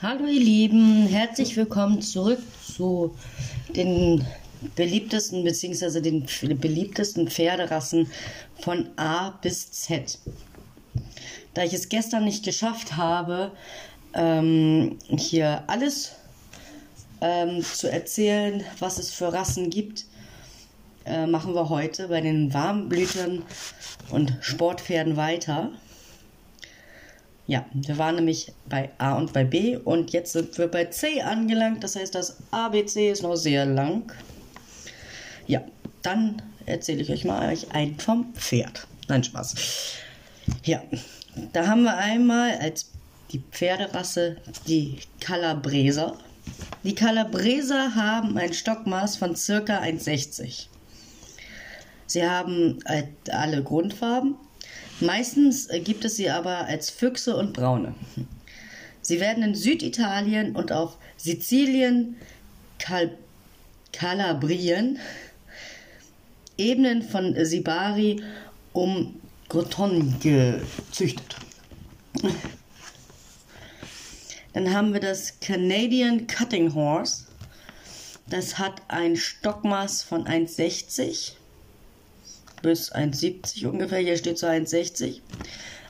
Hallo ihr Lieben, herzlich willkommen zurück zu den beliebtesten bzw. den beliebtesten Pferderassen von A bis Z. Da ich es gestern nicht geschafft habe, ähm, hier alles ähm, zu erzählen, was es für Rassen gibt, äh, machen wir heute bei den Warmblütern und Sportpferden weiter. Ja, wir waren nämlich bei A und bei B und jetzt sind wir bei C angelangt. Das heißt, das ABC ist noch sehr lang. Ja, dann erzähle ich euch mal euch ein vom Pferd. Nein, Spaß. Ja, da haben wir einmal als die Pferderasse die Calabreser. Die Calabreser haben ein Stockmaß von circa 1,60. Sie haben äh, alle Grundfarben, Meistens äh, gibt es sie aber als Füchse und Braune. Sie werden in Süditalien und auf Sizilien, Kal Kalabrien, Ebenen von Sibari um Groton gezüchtet. Dann haben wir das Canadian Cutting Horse. Das hat ein Stockmaß von 1,60 bis 1,70 ungefähr. Hier steht so 1,60.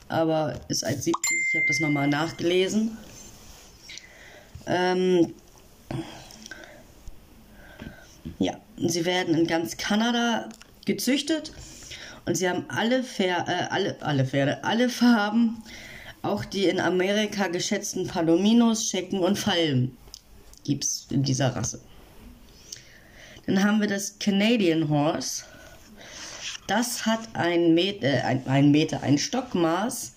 Aber ist 1,70. Ich habe das nochmal nachgelesen. Ähm, ja, sie werden in ganz Kanada gezüchtet und sie haben alle, Pfer äh, alle, alle Pferde, alle Farben, auch die in Amerika geschätzten Palominos, Schecken und Fallen gibt es in dieser Rasse. Dann haben wir das Canadian Horse. Das hat ein Meter, äh, ein, ein Meter, ein Stockmaß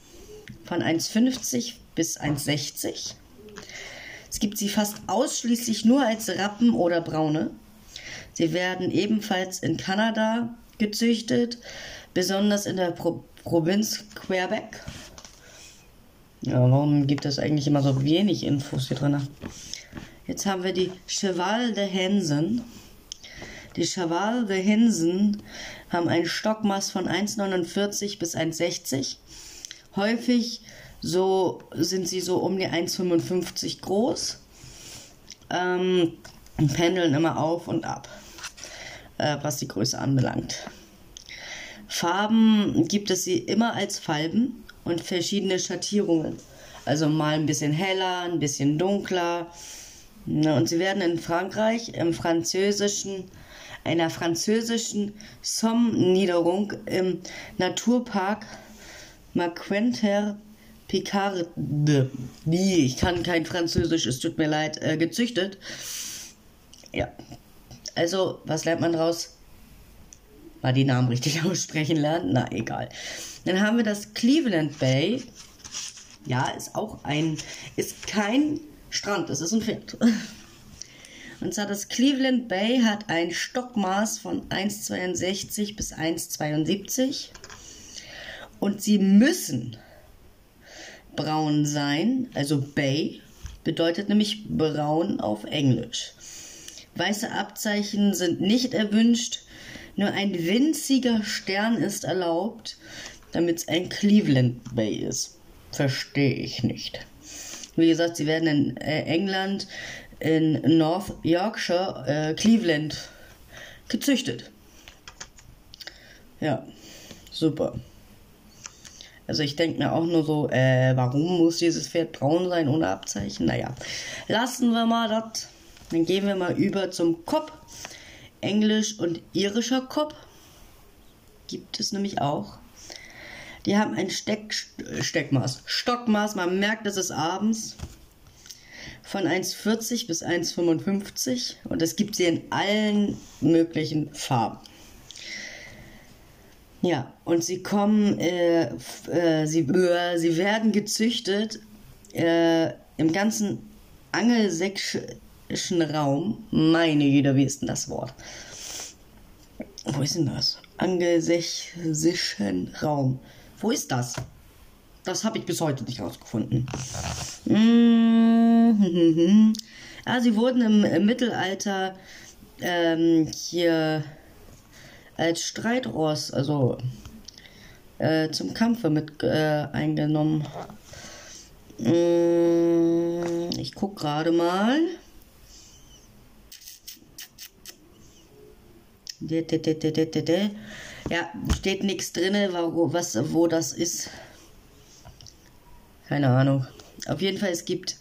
von 1,50 bis 1,60. Es gibt sie fast ausschließlich nur als Rappen oder Braune. Sie werden ebenfalls in Kanada gezüchtet, besonders in der Pro Provinz Quebec. Ja, warum gibt es eigentlich immer so wenig Infos hier drin? Jetzt haben wir die Cheval de Hensen. Die Cheval de Hensen haben ein Stockmaß von 1,49 bis 1,60. Häufig so sind sie so um die 1,55 groß. Ähm, pendeln immer auf und ab, äh, was die Größe anbelangt. Farben gibt es sie immer als Falben und verschiedene Schattierungen. Also mal ein bisschen heller, ein bisschen dunkler. Und sie werden in Frankreich im französischen einer französischen Somme-Niederung im Naturpark Marquenter Picarde, wie, ich kann kein Französisch, es tut mir leid, äh, gezüchtet. Ja. Also, was lernt man daraus? Mal die Namen richtig aussprechen lernen? Na, egal. Dann haben wir das Cleveland Bay. Ja, ist auch ein, ist kein Strand, es ist ein Pferd. Und zwar das Cleveland Bay hat ein Stockmaß von 1,62 bis 1,72. Und sie müssen braun sein, also Bay bedeutet nämlich braun auf Englisch. Weiße Abzeichen sind nicht erwünscht, nur ein winziger Stern ist erlaubt, damit es ein Cleveland Bay ist. Verstehe ich nicht. Wie gesagt, sie werden in äh, England in North Yorkshire, äh, Cleveland, gezüchtet. Ja, super. Also ich denke mir auch nur so, äh, warum muss dieses Pferd braun sein ohne Abzeichen? Naja, lassen wir mal das. Dann gehen wir mal über zum Kopf. Englisch und irischer Kopf gibt es nämlich auch. Die haben ein Steck, Steckmaß, Stockmaß. Man merkt, es ist abends von 1,40 bis 1,55 und es gibt sie in allen möglichen Farben. Ja, und sie kommen, äh, äh, sie, äh, sie werden gezüchtet äh, im ganzen angelsächsischen Raum. Meine Güte, wie ist denn das Wort? Wo ist denn das? Angelsächsischen Raum. Wo ist das? Das habe ich bis heute nicht rausgefunden. Ah, sie wurden im, Mittelalter ähm, hier als Streitross, also äh, zum Kampfe mit äh, eingenommen. Mm, ich guck gerade mal. Ja, steht nichts drin, was, wo das ist. Keine Ahnung. Auf jeden Fall, es gibt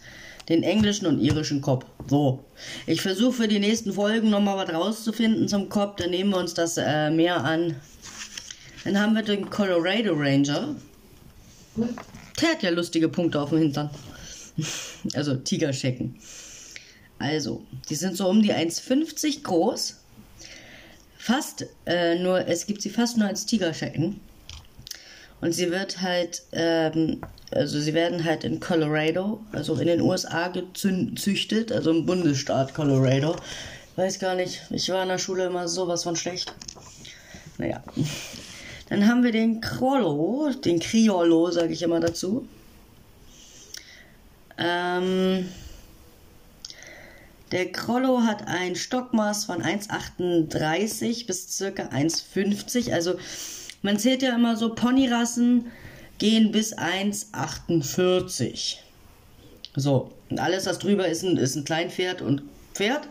den englischen und irischen Kopf. So. Ich versuche für die nächsten Folgen nochmal was rauszufinden zum Kopf. Dann nehmen wir uns das äh, mehr an. Dann haben wir den Colorado Ranger. Der hat ja lustige Punkte auf dem Hintern. also Tigerschecken. Also, die sind so um die 1,50 groß. Fast äh, nur, es gibt sie fast nur als Tigerschecken. Und sie wird halt, ähm, also sie werden halt in Colorado, also in den USA gezüchtet, also im Bundesstaat Colorado. Weiß gar nicht, ich war in der Schule immer sowas von schlecht. Naja. Dann haben wir den Criollo, den Criollo, sage ich immer dazu. Ähm, der Krollo hat ein Stockmaß von 1,38 bis circa 1,50. Also man zählt ja immer so, Ponyrassen gehen bis 1,48. So, und alles, was drüber ist, ist ein Kleinpferd und Pferd.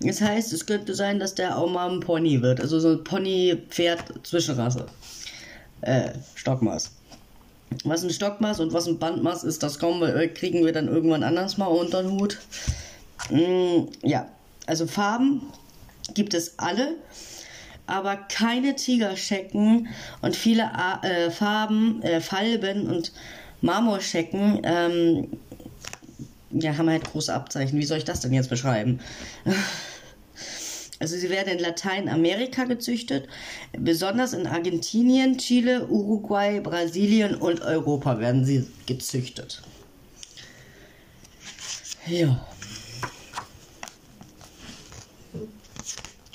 Das heißt, es könnte sein, dass der auch mal ein Pony wird. Also so ein Pony-Pferd-Zwischenrasse. Äh, Stockmaß. Was ein Stockmaß und was ein Bandmaß ist, das wir, kriegen wir dann irgendwann anders mal unter den Hut. Mm, ja, also Farben gibt es alle, aber keine Tigerschecken und viele äh, Farben, äh, Falben und Marmorschecken ähm, ja, haben halt große Abzeichen. Wie soll ich das denn jetzt beschreiben? Also sie werden in Lateinamerika gezüchtet, besonders in Argentinien, Chile, Uruguay, Brasilien und Europa werden sie gezüchtet. Ja.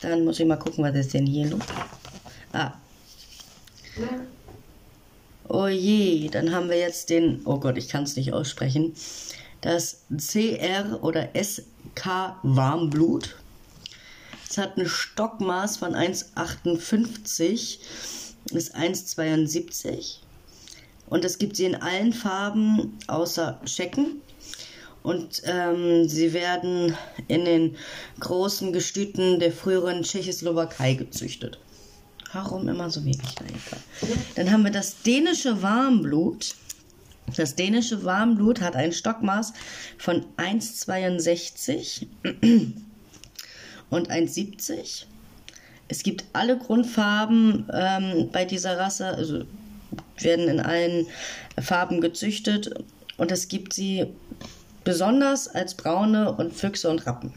Dann muss ich mal gucken, was ist denn hier los? Ah. Oh je, dann haben wir jetzt den, oh Gott, ich kann es nicht aussprechen, das CR oder SK Warmblut. Es hat ein Stockmaß von 1,58 bis 1,72 und es gibt sie in allen Farben außer Schecken und ähm, sie werden in den großen Gestüten der früheren Tschechoslowakei gezüchtet. Warum immer so wenig? Dann haben wir das dänische Warmblut. Das dänische Warmblut hat ein Stockmaß von 1,62 und 1,70. Es gibt alle Grundfarben ähm, bei dieser Rasse, also werden in allen Farben gezüchtet und es gibt sie besonders als Braune und Füchse und Rappen.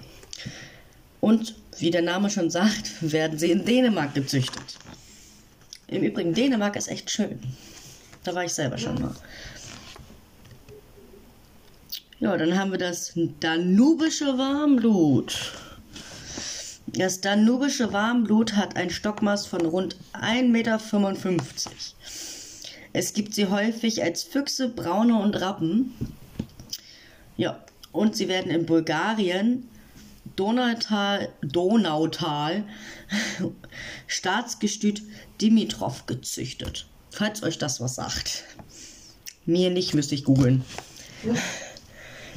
Und wie der Name schon sagt, werden sie in Dänemark gezüchtet. Im Übrigen, Dänemark ist echt schön. Da war ich selber schon mal. Ja, dann haben wir das danubische Warmblut. Das danubische Warmblut hat ein Stockmaß von rund 1,55 Meter. Es gibt sie häufig als Füchse, Braune und Rappen. Ja, und sie werden in Bulgarien, Donautal, Donautal Staatsgestüt Dimitrov gezüchtet. Falls euch das was sagt. Mir nicht, müsste ich googeln.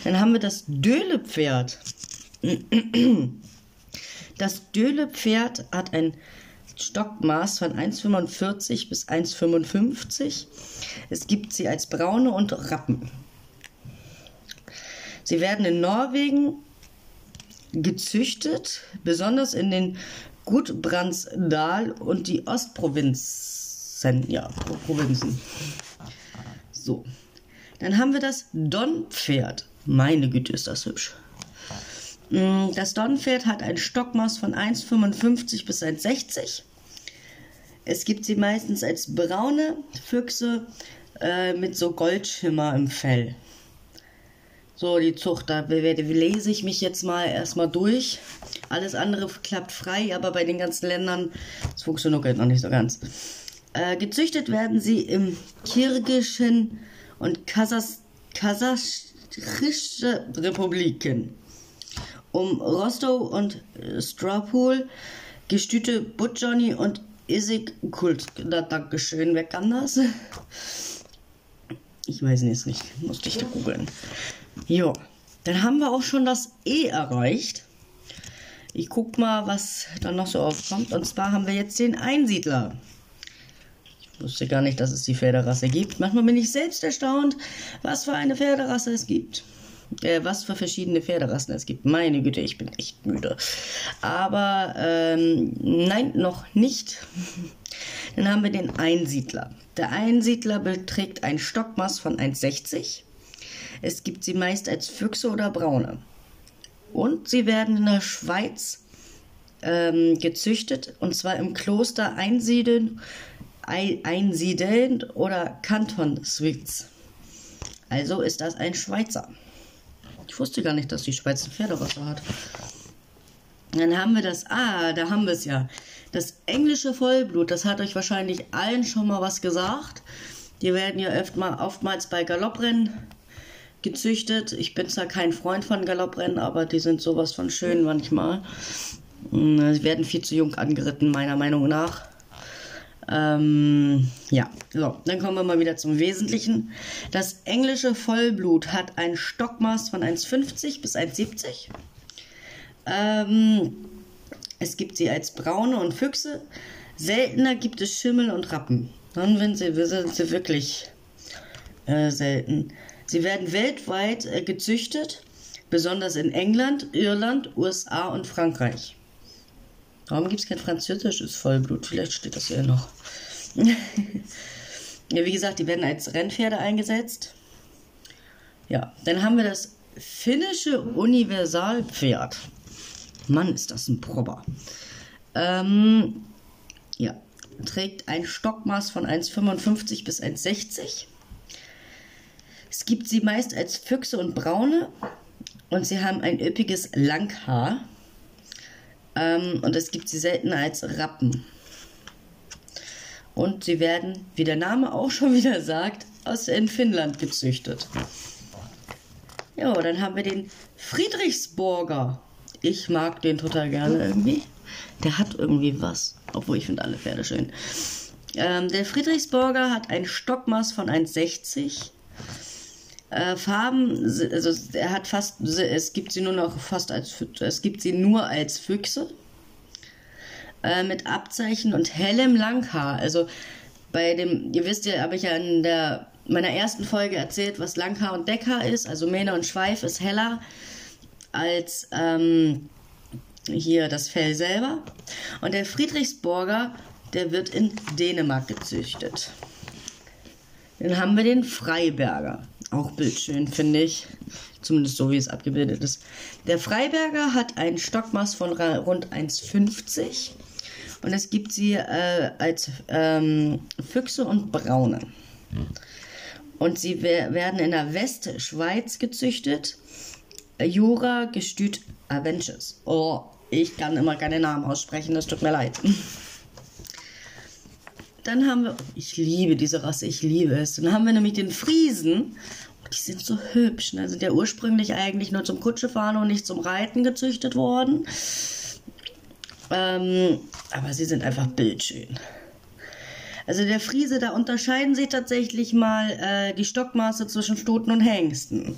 Dann haben wir das Dölepferd. Das Dölepferd hat ein Stockmaß von 1,45 bis 1,55. Es gibt sie als braune und Rappen. Sie werden in Norwegen gezüchtet, besonders in den Gudbrandsdal und die Ostprovinzen. Ja, Provinzen. So. Dann haben wir das Donpferd. Meine Güte, ist das hübsch. Mm, das Donpferd hat ein Stockmaß von 1,55 bis 1,60. Es gibt sie meistens als braune Füchse äh, mit so Goldschimmer im Fell. So, die Zucht, da lese ich mich jetzt mal erstmal durch. Alles andere klappt frei, aber bei den ganzen Ländern, das funktioniert noch nicht so ganz. Äh, gezüchtet werden sie im kirgischen und kasachische Republiken. Um Rostow und Strawpool, Gestüte Butjoni und Isik Kult. Da, Dankeschön, wer kann das? Ich weiß es nicht, musste ich da googeln. Jo, dann haben wir auch schon das E erreicht. Ich guck mal, was dann noch so aufkommt. Und zwar haben wir jetzt den Einsiedler. Ich wusste gar nicht, dass es die Pferderasse gibt. Manchmal bin ich selbst erstaunt, was für eine Pferderasse es gibt. Äh, was für verschiedene Pferderassen es gibt. Meine Güte, ich bin echt müde. Aber ähm, nein, noch nicht. Dann haben wir den Einsiedler. Der Einsiedler beträgt ein Stockmaß von 1,60. Es gibt sie meist als Füchse oder Braune. Und sie werden in der Schweiz ähm, gezüchtet, und zwar im Kloster Einsiedeln, Einsiedeln oder Kanton Suiz. Also ist das ein Schweizer. Ich wusste gar nicht, dass die Schweiz eine Pferderasse hat. Dann haben wir das, ah, da haben wir es ja. Das englische Vollblut, das hat euch wahrscheinlich allen schon mal was gesagt. Die werden ja öfter, oftmals bei Galopprennen gezüchtet. Ich bin zwar kein Freund von Galopprennen, aber die sind sowas von schön manchmal. Hm, sie werden viel zu jung angeritten, meiner Meinung nach. Ähm, ja, so, dann kommen wir mal wieder zum Wesentlichen. Das englische Vollblut hat ein Stockmaß von 1,50 bis 1,70. Ähm, es gibt sie als Braune und Füchse. Seltener gibt es Schimmel und Rappen. Dann sind sie, sind sie wirklich äh, selten. Sie werden weltweit äh, gezüchtet, besonders in England, Irland, USA und Frankreich. Warum gibt es kein französisches Vollblut? Vielleicht steht das hier noch. ja, wie gesagt, die werden als Rennpferde eingesetzt. Ja, dann haben wir das finnische Universalpferd. Mann, ist das ein Prober. Ähm, ja, trägt ein Stockmaß von 1,55 bis 1,60. Es gibt sie meist als Füchse und Braune und sie haben ein üppiges Langhaar. Ähm, und es gibt sie selten als Rappen. Und sie werden, wie der Name auch schon wieder sagt, aus in Finnland gezüchtet. Ja, dann haben wir den Friedrichsburger. Ich mag den total gerne irgendwie. Der hat irgendwie was. Obwohl ich finde alle Pferde schön. Ähm, der Friedrichsburger hat ein Stockmaß von 1,60 äh, Farben, also er hat fast, es gibt sie nur noch fast als, es gibt sie nur als Füchse äh, mit Abzeichen und hellem Langhaar. Also bei dem, ihr wisst ja, habe ich ja in der meiner ersten Folge erzählt, was Langhaar und Deckhaar ist. Also Mähne und Schweif ist heller als ähm, hier das Fell selber. Und der Friedrichsburger, der wird in Dänemark gezüchtet. Dann haben wir den Freiberger. Auch bildschön, finde ich. Zumindest so, wie es abgebildet ist. Der Freiberger hat ein Stockmaß von rund 1,50 und es gibt sie äh, als ähm, Füchse und Braune. Und sie werden in der Westschweiz gezüchtet. Jura Gestüt Avenches. Oh, ich kann immer keine Namen aussprechen, das tut mir leid. Dann haben wir, ich liebe diese Rasse, ich liebe es. Dann haben wir nämlich den Friesen. Die sind so hübsch. Ne? Sind ja ursprünglich eigentlich nur zum Kutschefahren und nicht zum Reiten gezüchtet worden. Ähm, aber sie sind einfach bildschön. Also der Friese, da unterscheiden sich tatsächlich mal äh, die Stockmaße zwischen Stuten und Hengsten.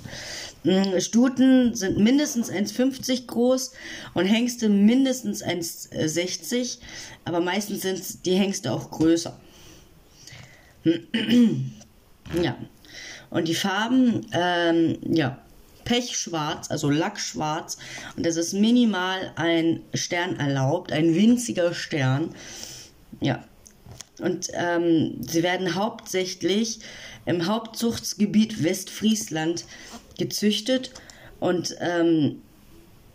Mm, Stuten sind mindestens 1,50 groß und Hengste mindestens 1,60, aber meistens sind die Hengste auch größer. ja. Und die Farben, ähm, ja, Pechschwarz, also Lackschwarz. Und es ist minimal ein Stern erlaubt, ein winziger Stern. Ja. Und ähm, sie werden hauptsächlich im Hauptzuchtsgebiet Westfriesland gezüchtet. Und ähm,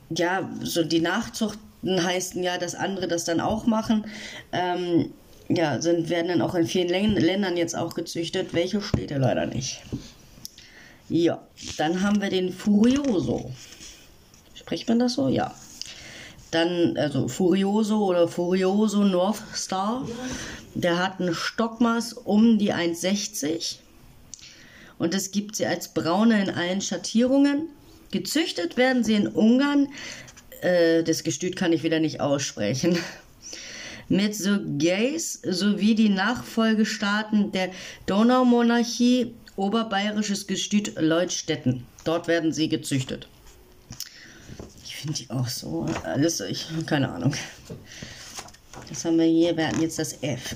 ja, so die Nachzuchten heißen ja, dass andere das dann auch machen. Ähm, ja, sind, werden dann auch in vielen Ländern jetzt auch gezüchtet. Welche steht ja leider nicht. Ja, dann haben wir den Furioso. Spricht man das so? Ja. Dann, also Furioso oder Furioso North Star. Der hat ein Stockmaß um die 1,60. Und es gibt sie als braune in allen Schattierungen. Gezüchtet werden sie in Ungarn. Äh, das Gestüt kann ich wieder nicht aussprechen. Mit Gays sowie die Nachfolgestaaten der Donaumonarchie oberbayerisches Gestüt Leutstetten. Dort werden sie gezüchtet. Finde die auch so. Alles, ich, keine Ahnung. Das haben wir hier, wir hatten jetzt das F.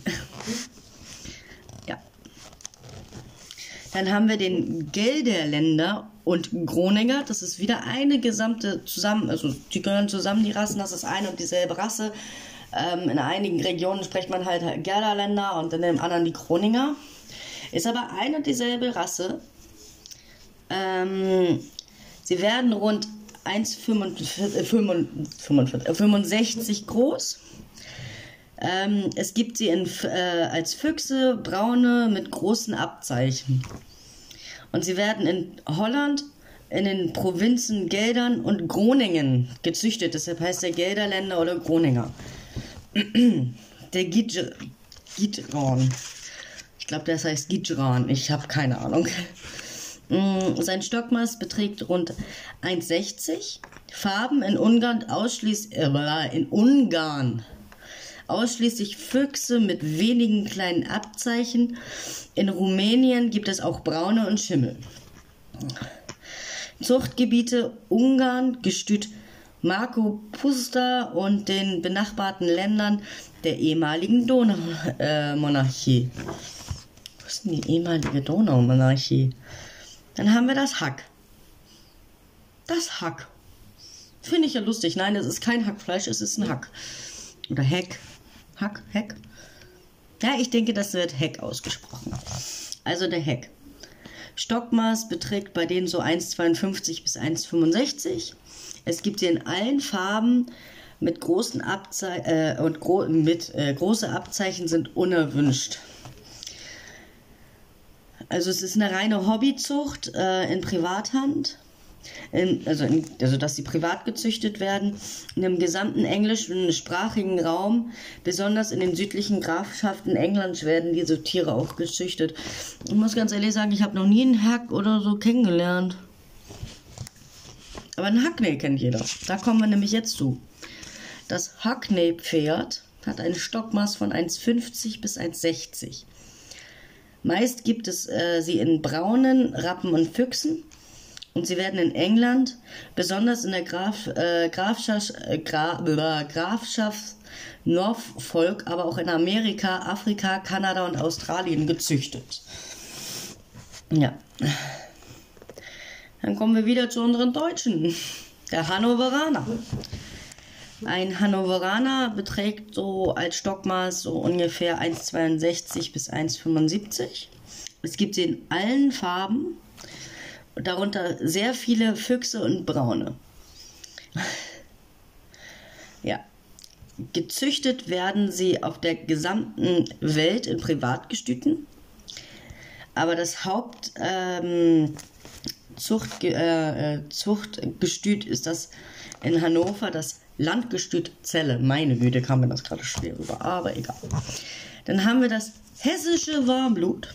Ja. Dann haben wir den Gelderländer und Groninger. Das ist wieder eine gesamte zusammen, also die gehören zusammen, die Rassen, das ist eine und dieselbe Rasse. Ähm, in einigen Regionen spricht man halt Gelderländer und in dem anderen die Groninger. Ist aber eine und dieselbe Rasse. Ähm, sie werden rund 1,65 groß. Ähm, es gibt sie in, äh, als Füchse, braune mit großen Abzeichen. Und sie werden in Holland in den Provinzen Geldern und Groningen gezüchtet. Deshalb heißt der Gelderländer oder Groninger. Der Gidran. Ich glaube, das heißt Gidran. Ich habe keine Ahnung. Mm, sein Stockmaß beträgt rund 1,60. Farben in Ungarn ausschließlich äh, in Ungarn ausschließlich Füchse mit wenigen kleinen Abzeichen. In Rumänien gibt es auch braune und Schimmel. Zuchtgebiete Ungarn, Gestüt Marco Pusta und den benachbarten Ländern der ehemaligen Donaumonarchie. Wo ist denn die ehemalige Donaumonarchie? Dann haben wir das Hack. Das Hack. Finde ich ja lustig. Nein, es ist kein Hackfleisch, es ist ein Hack. Oder Heck. Hack, Heck. Ja, ich denke, das wird Heck ausgesprochen. Also der Heck. Stockmaß beträgt bei denen so 1,52 bis 1,65. Es gibt sie in allen Farben mit großen Abzeichen äh, und gro mit äh, große Abzeichen sind unerwünscht. Also es ist eine reine Hobbyzucht äh, in Privathand in, also, in, also dass sie privat gezüchtet werden, in dem gesamten englischsprachigen Raum, besonders in den südlichen Grafschaften Englands werden diese Tiere auch gezüchtet. Ich muss ganz ehrlich sagen, ich habe noch nie einen Hack oder so kennengelernt. Aber einen Hackney kennt jeder. Da kommen wir nämlich jetzt zu. Das Hackney-Pferd hat ein Stockmaß von 1,50 bis 1,60. Meist gibt es äh, sie in braunen Rappen und Füchsen und sie werden in England, besonders in der Graf, äh, Grafschaft, äh, Gra, Grafschaft Norfolk, aber auch in Amerika, Afrika, Kanada und Australien gezüchtet. Ja. Dann kommen wir wieder zu unseren Deutschen. Der Hannoveraner. Ein Hannoveraner beträgt so als Stockmaß so ungefähr 1,62 bis 1,75. Es gibt sie in allen Farben darunter sehr viele Füchse und Braune. ja. Gezüchtet werden sie auf der gesamten Welt in Privatgestüten. Aber das Hauptzuchtgestüt ähm, äh, äh, ist das in Hannover, das Landgestüt Zelle. Meine Güte, kam mir das gerade schwer rüber, aber egal. Dann haben wir das hessische Warmblut.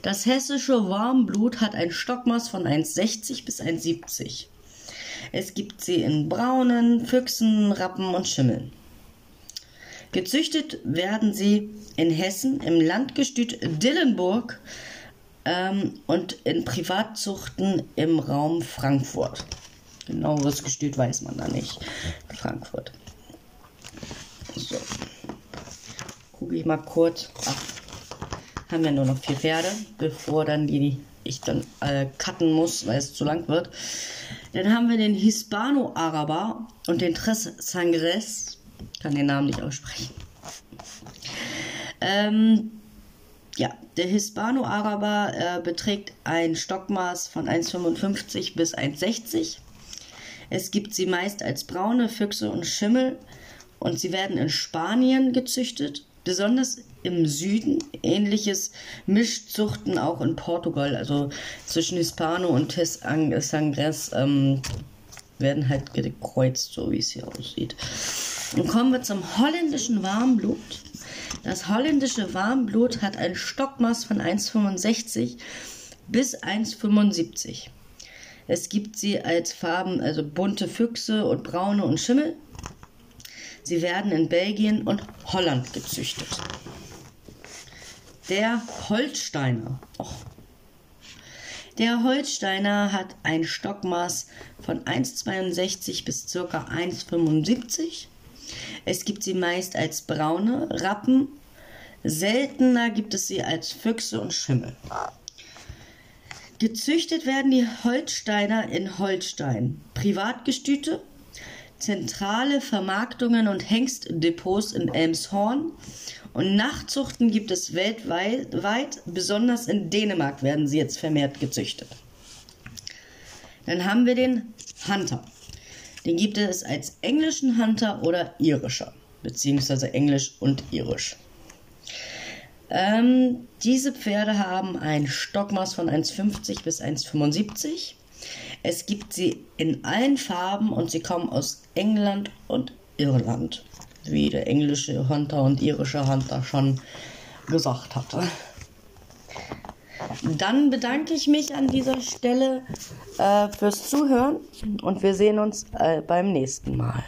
Das hessische Warmblut hat ein Stockmaß von 1,60 bis 1,70. Es gibt sie in braunen, Füchsen, Rappen und Schimmeln. Gezüchtet werden sie in Hessen im Landgestüt Dillenburg ähm, und in Privatzuchten im Raum Frankfurt. Genaueres Gestüt weiß man da nicht. Frankfurt. So. Gucke ich mal kurz. Ach, haben wir nur noch vier Pferde, bevor dann die ich dann äh, cutten muss, weil es zu lang wird. Dann haben wir den Hispano-Araber und den Tres Sangres. Kann den Namen nicht aussprechen. Ähm, ja, der Hispano-Araber äh, beträgt ein Stockmaß von 1,55 bis 1,60. Es gibt sie meist als braune Füchse und Schimmel und sie werden in Spanien gezüchtet, besonders im Süden. Ähnliches Mischzuchten auch in Portugal, also zwischen Hispano und Tes Sangres ähm, werden halt gekreuzt, so wie es hier aussieht. Und kommen wir zum holländischen Warmblut. Das holländische Warmblut hat ein Stockmaß von 1,65 bis 1,75. Es gibt sie als Farben, also bunte Füchse und braune und Schimmel. Sie werden in Belgien und Holland gezüchtet. Der Holsteiner. Och. Der Holsteiner hat ein Stockmaß von 1,62 bis ca. 1,75. Es gibt sie meist als braune Rappen. Seltener gibt es sie als Füchse und Schimmel. Gezüchtet werden die Holsteiner in Holstein. Privatgestüte, zentrale Vermarktungen und Hengstdepots in Elmshorn und Nachtzuchten gibt es weltweit, besonders in Dänemark werden sie jetzt vermehrt gezüchtet. Dann haben wir den Hunter. Den gibt es als englischen Hunter oder irischer, beziehungsweise englisch und irisch. Ähm, diese Pferde haben ein Stockmaß von 1,50 bis 1,75. Es gibt sie in allen Farben und sie kommen aus England und Irland, wie der englische Hunter und irische Hunter schon gesagt hatte. Dann bedanke ich mich an dieser Stelle äh, fürs Zuhören und wir sehen uns äh, beim nächsten Mal.